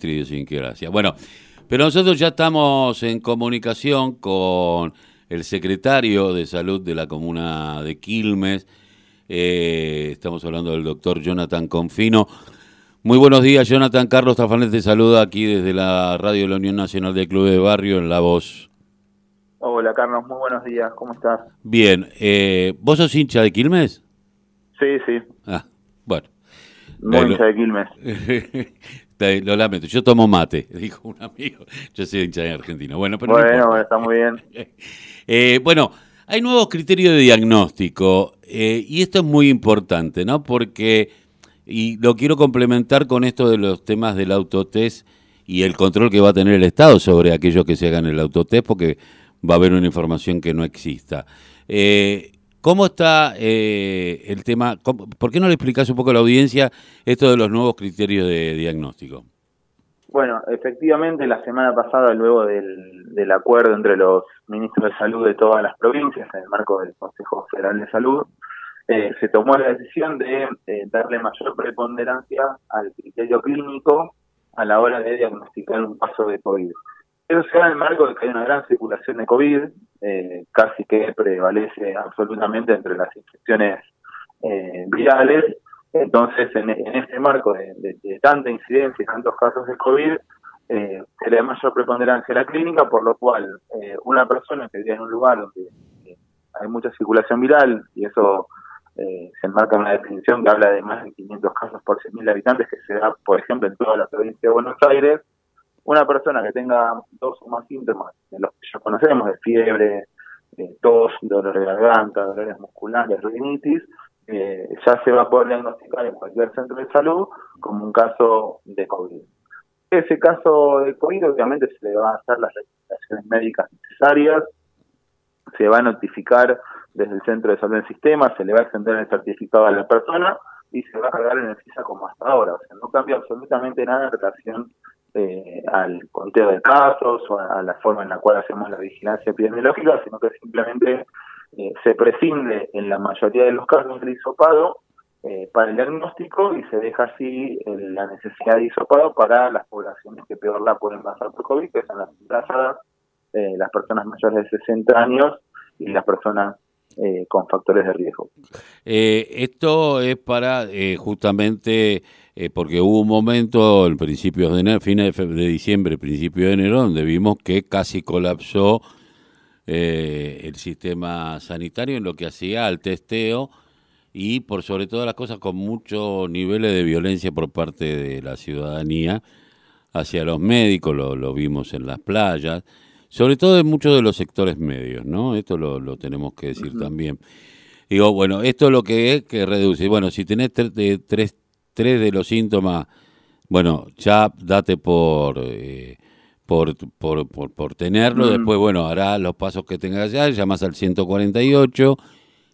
nuestra idiosincrasia. Bueno, pero nosotros ya estamos en comunicación con el secretario de Salud de la Comuna de Quilmes. Eh, estamos hablando del doctor Jonathan Confino. Muy buenos días, Jonathan. Carlos Tafanet te saluda aquí desde la radio de la Unión Nacional de Club de Barrio en La Voz. Hola, Carlos. Muy buenos días. ¿Cómo estás? Bien. Eh, ¿Vos sos hincha de Quilmes? Sí, sí. Ah, bueno. Muy hincha de Quilmes. lo lamento. Yo tomo mate, dijo un amigo. Yo soy hincha de Argentina. Bueno, pero bueno, está muy bien. eh, bueno, hay nuevos criterios de diagnóstico eh, y esto es muy importante, ¿no? Porque y lo quiero complementar con esto de los temas del autotest y el control que va a tener el Estado sobre aquellos que se hagan el autotest, porque va a haber una información que no exista. Eh, ¿Cómo está eh, el tema? ¿Por qué no le explicas un poco a la audiencia esto de los nuevos criterios de diagnóstico? Bueno, efectivamente, la semana pasada, luego del, acuerdo entre los ministros de salud de todas las provincias en el marco del Consejo Federal de Salud, eh, se tomó la decisión de eh, darle mayor preponderancia al criterio clínico a la hora de diagnosticar un caso de COVID. Eso se da en el marco de que hay una gran circulación de COVID, eh, casi que prevalece absolutamente entre las infecciones virales. Entonces, en, este marco de, tanta incidencia y tantos casos de COVID, se le da mayor preponderancia a la clínica, por lo cual una persona que vive en un lugar donde hay mucha circulación viral y eso eh, se enmarca una definición que habla de más de 500 casos por 100.000 habitantes que se da, por ejemplo, en toda la provincia de Buenos Aires. Una persona que tenga dos o más síntomas, de los que ya conocemos, de fiebre, tos, dolor de garganta, dolores musculares, rinitis, eh, ya se va a poder diagnosticar en cualquier centro de salud como un caso de COVID. Ese caso de COVID obviamente se le van a hacer las recomendaciones médicas necesarias, se va a notificar desde el centro de salud del sistema, se le va a extender el certificado a la persona y se va a cargar en el FISA como hasta ahora. O sea, no cambia absolutamente nada en relación eh, al conteo de casos o a, la forma en la cual hacemos la vigilancia epidemiológica, sino que simplemente eh, se prescinde en la mayoría de los casos del hisopado eh, para el diagnóstico y se deja así la necesidad de hisopado para las poblaciones que peor la pueden pasar por COVID, que son las embarazadas, las personas mayores de 60 años y las personas con factores de riesgo. Esto es para eh, porque hubo un momento en principios de enero, fines de, diciembre, principio de enero, donde vimos que casi colapsó el sistema sanitario en lo que hacía al testeo y por sobre todas las cosas con muchos niveles de violencia por parte de la ciudadanía hacia los médicos, lo, lo vimos en las playas sobre todo en muchos de los sectores medios, ¿no? Esto lo, tenemos que decir también. Digo, bueno, esto es lo que es que reduce. Bueno, si tenés tres, tres, de los síntomas, bueno, ya date por, eh, por, por, por, tenerlo. Después, bueno, hará los pasos que tengas ya, llamas al 148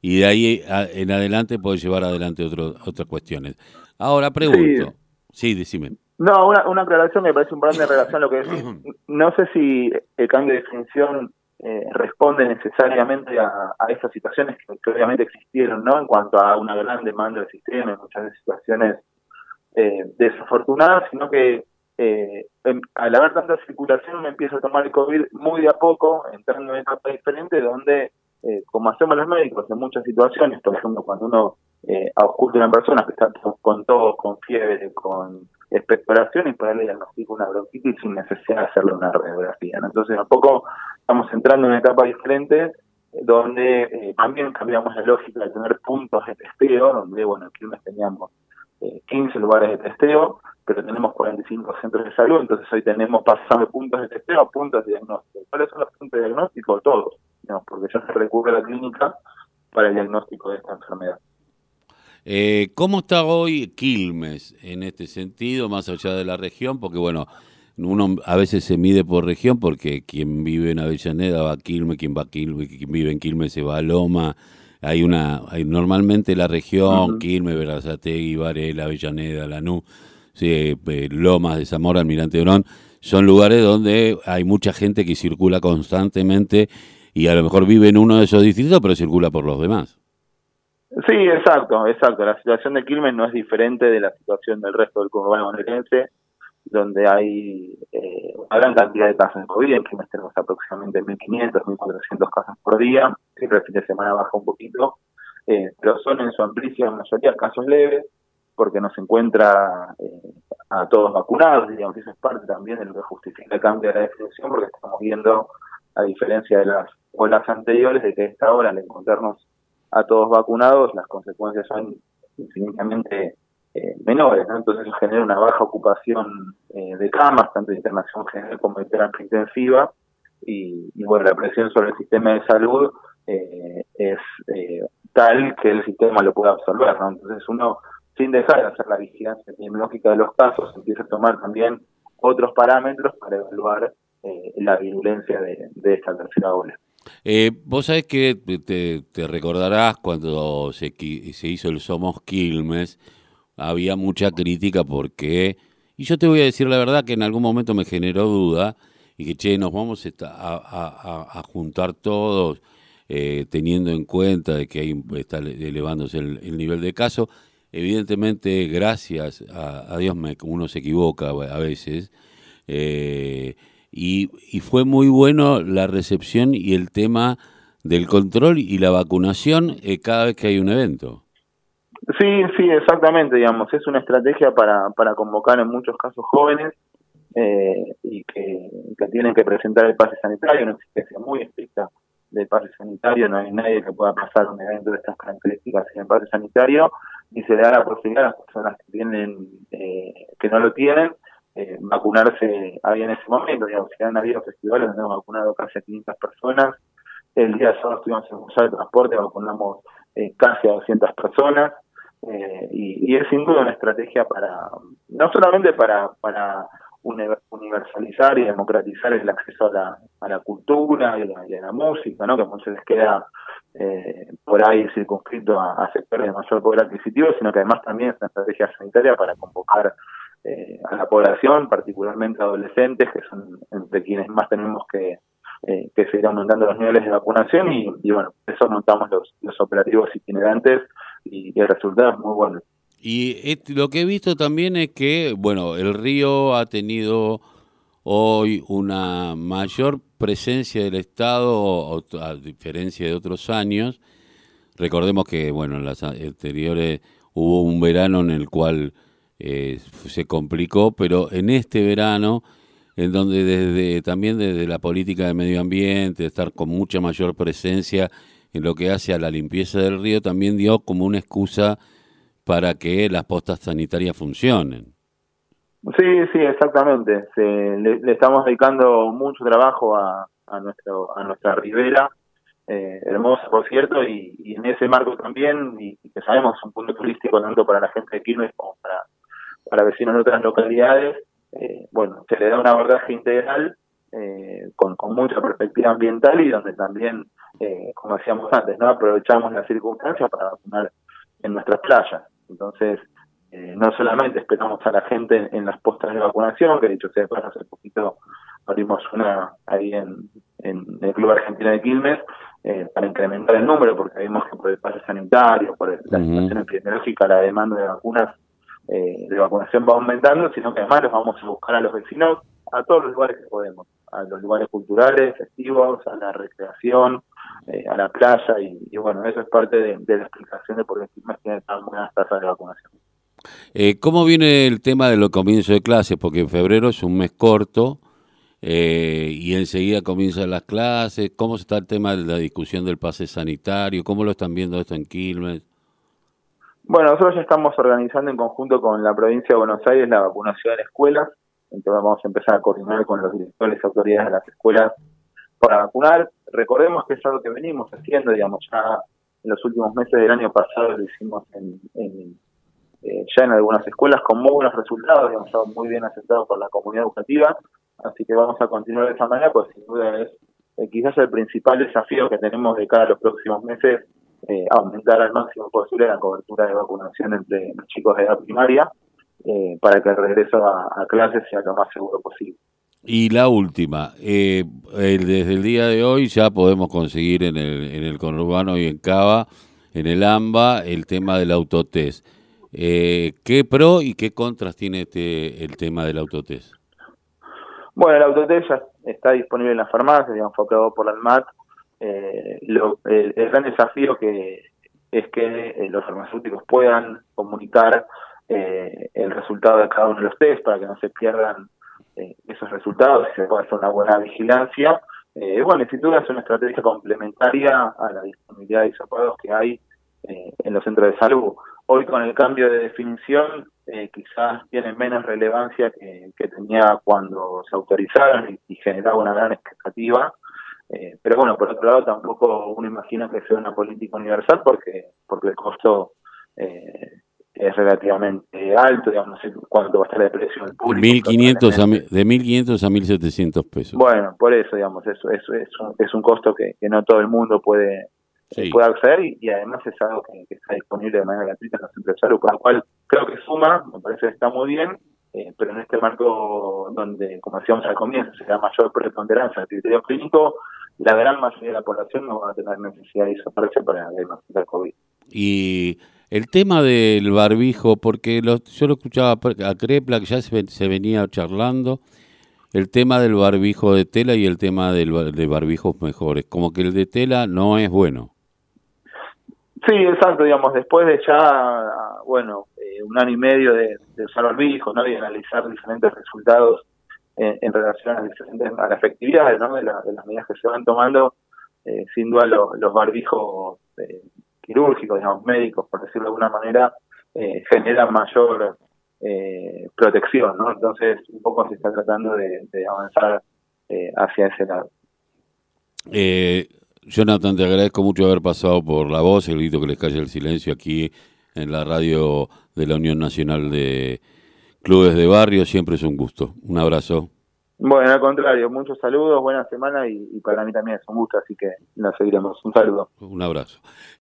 y de ahí en adelante puedes llevar adelante otro, otras cuestiones. Ahora pregunto. Sí, decime. No, una, una aclaración me parece un grande en relación a lo que decís. No sé si el cambio de definición eh, responde necesariamente a, a esas situaciones que, obviamente existieron, ¿no? En cuanto a una gran demanda del sistema, en muchas situaciones eh, desafortunadas, sino que eh, al haber tanta circulación uno empieza a tomar el COVID muy de a poco, entrando en una etapa diferente donde, eh, como hacemos los médicos en muchas situaciones, por ejemplo, cuando uno eh, ausculta a una persona que está con todo, con fiebre, con expectoración y poderle diagnosticar una bronquitis sin necesidad de hacerle una radiografía. Entonces, a poco estamos entrando en una etapa diferente eh, donde eh, también cambiamos la lógica de tener puntos de testeo, donde, bueno, aquí nos teníamos eh, 15 lugares de testeo, pero tenemos 45 centros de salud, entonces hoy tenemos pasando puntos de testeo a puntos de diagnóstico. ¿Cuáles son los puntos de diagnóstico? Todos, porque ya se recurre a la clínica para el diagnóstico de esta enfermedad. Eh, ¿Cómo está hoy Quilmes en este sentido, más allá de la región? Porque, bueno, uno a veces se mide por región porque quien vive en Avellaneda va a Quilmes, quien va a Quilmes, quien vive en Quilmes se va a Loma. Hay una, hay normalmente la región, Quilmes, Verazategui, Varela, Avellaneda, Lanús, sí, eh, Lomas de Zamora, Almirante Orón, son lugares donde hay mucha gente que circula constantemente y a lo mejor vive en uno de esos distritos, pero circula por los demás. Sí, exacto, exacto. La situación de Quilmes no es diferente de la situación del resto del conurbano bonaerense. donde hay eh, una gran cantidad de casos de COVID, en Quilmes tenemos aproximadamente 1.500, 1.400 casos por día, siempre el fin de semana baja un poquito, eh, pero son en su amplísima mayoría casos leves, porque no se encuentra eh, a todos vacunados, digamos, eso es parte también de lo que justifica el cambio de la definición, porque estamos viendo, a diferencia de las olas anteriores, de que esta hora, al encontrarnos a todos vacunados, las consecuencias son infinitamente eh, menores, ¿no? entonces eso genera una baja ocupación eh, de camas, tanto de internación general como de terapia intensiva, y, bueno, la presión sobre el sistema de salud eh, es tal que el sistema lo puede absorber, entonces uno, sin dejar de hacer la vigilancia epidemiológica de los casos, empieza a tomar también otros parámetros para evaluar la virulencia de, de esta tercera ola. Eh, vos sabés que te, recordarás cuando se, se, hizo el Somos Quilmes, había mucha crítica porque, y yo te voy a decir la verdad que en algún momento me generó duda, y que, che, nos vamos a, juntar todos eh, teniendo en cuenta de que hay, está elevándose el, nivel de caso. Evidentemente, gracias a, Dios, me, uno se equivoca a veces. Eh, y, y fue muy bueno la recepción y el tema del control y la vacunación eh, cada vez que hay un evento. Sí, sí, exactamente, digamos, es una estrategia para, para convocar en muchos casos jóvenes eh, y que, tienen que presentar el pase sanitario, una exigencia muy estricta del pase sanitario, no hay nadie que pueda pasar un evento de estas características sin el pase sanitario y se le da la posibilidad a las personas que tienen eh, que no lo tienen eh, vacunarse había en ese momento, digamos, si han habido festivales donde hemos vacunado casi a 500 personas, el día de sábado estuvimos en Museo de Transporte, vacunamos eh, casi a 200 personas, eh, y, es sin duda una estrategia para, no solamente para, para universalizar y democratizar el acceso a la, a la cultura y a la, música, ¿no? que muchas veces queda eh, por ahí circunscrito a sectores de mayor poder adquisitivo, sino que además también es una estrategia sanitaria para convocar eh, a la población, particularmente adolescentes, que son entre quienes más tenemos que, eh, seguir aumentando los niveles de vacunación y, y bueno, eso montamos los, operativos itinerantes y, el resultado es muy bueno. Y lo que he visto también es que, bueno, el río ha tenido hoy una mayor presencia del Estado, a diferencia de otros años. Recordemos que, bueno, en las anteriores hubo un verano en el cual eh, se complicó, pero en este verano, en donde desde también desde la política de medio ambiente, estar con mucha mayor presencia en lo que hace a la limpieza del río, también dio como una excusa para que las postas sanitarias funcionen. Sí, sí, exactamente. le, estamos dedicando mucho trabajo a, a, nuestro, a nuestra ribera, eh, hermosa por cierto, y, en ese marco también, y, que sabemos un punto turístico tanto para la gente de Quilmes como para para vecinos de otras localidades, eh, bueno, se le da un abordaje integral eh, con, con, mucha perspectiva ambiental y donde también, eh, como decíamos antes, no aprovechamos las circunstancias para vacunar en nuestras playas. Entonces, no solamente esperamos a la gente en, las postas de vacunación, que dicho sea de hace poquito abrimos una ahí en, en el Club Argentino de Quilmes, para incrementar el número, porque vimos que por el pase sanitario, por la situación epidemiológica, la demanda de vacunas eh, de vacunación va aumentando, sino que además los vamos a buscar a los vecinos a todos los lugares que podemos, a los lugares culturales, festivos, a la recreación, eh, a la playa, y, bueno, eso es parte de, la explicación de por qué tiene tan buenas tasas de vacunación. Eh, ¿Cómo viene el tema de los comienzos de clases? Porque en febrero es un mes corto eh, y enseguida comienzan las clases. ¿Cómo está el tema de la discusión del pase sanitario? ¿Cómo lo están viendo esto en Quilmes? Bueno, nosotros ya estamos organizando en conjunto con la provincia de Buenos Aires la vacunación en escuelas, entonces vamos a empezar a coordinar con los directores y autoridades de las escuelas para vacunar. Recordemos que es algo que venimos haciendo, digamos, ya en los últimos meses del año pasado lo hicimos en, eh, ya en algunas escuelas con muy buenos resultados, digamos, muy bien aceptado por la comunidad educativa, así que vamos a continuar de esa manera, pues sin duda es eh, quizás el principal desafío que tenemos de cara a los próximos meses eh, aumentar al máximo posible la cobertura de vacunación entre los chicos de edad primaria eh, para que el regreso a, clases sea lo más seguro posible. Y la última, eh, desde el día de hoy ya podemos conseguir en el, en el conurbano y en Cava, en el AMBA, el tema del autotest. Eh, ¿Qué pro y qué contras tiene este, el tema del autotest? Bueno, el autotest ya está disponible en las farmacias, ya enfocado por la ANMAT. Eh, el, gran desafío que es que eh, los farmacéuticos puedan comunicar eh, el resultado de cada uno de los test para que no se pierdan esos resultados y se pueda hacer una buena vigilancia. bueno, sin duda es una estrategia complementaria a la disponibilidad de isopados que hay en los centros de salud. Hoy con el cambio de definición eh, quizás tiene menos relevancia que, tenía cuando se autorizaron y, generaba una gran expectativa. Eh, pero bueno, por otro lado tampoco uno imagina que sea una política universal porque porque el costo eh, es relativamente alto, digamos, no sé cuánto va a estar de precio el público. 1500 a, de 1.500 a 1.700 pesos. Bueno, por eso, digamos, eso, eso es, un, es un costo que, que no todo el mundo puede sí. pueda acceder y, además es algo que, está disponible de manera gratuita en los salud, con lo cual creo que suma, me parece que está muy bien, eh, pero en este marco donde, como decíamos al comienzo, se da mayor preponderancia del criterio clínico, la gran mayoría de la población no va a tener necesidad de isoparse para diagnosticar COVID. Y el tema del barbijo, porque yo lo escuchaba a Crepla, que ya se, se venía charlando, el tema del barbijo de tela y el tema del, de barbijos mejores, como que el de tela no es bueno. Sí, exacto, digamos, después de ya, bueno, eh, un año y medio de, usar barbijo, ¿no? Y analizar diferentes resultados en, relación a a la efectividad, ¿no? De, las medidas que se van tomando, eh, sin duda los barbijos eh, quirúrgicos, digamos, médicos, por decirlo de alguna manera, generan mayor protección, ¿no? Entonces, un poco se está tratando de, de avanzar hacia ese lado. Eh, Jonathan, te agradezco mucho haber pasado por la voz, el grito que les calle el silencio aquí en la radio de la Unión Nacional de Clubes de Barrio. Siempre es un gusto. Un abrazo. Bueno, al contrario, muchos saludos, buena semana y, y para mí también es un gusto, así que nos seguiremos. Un saludo. Un abrazo.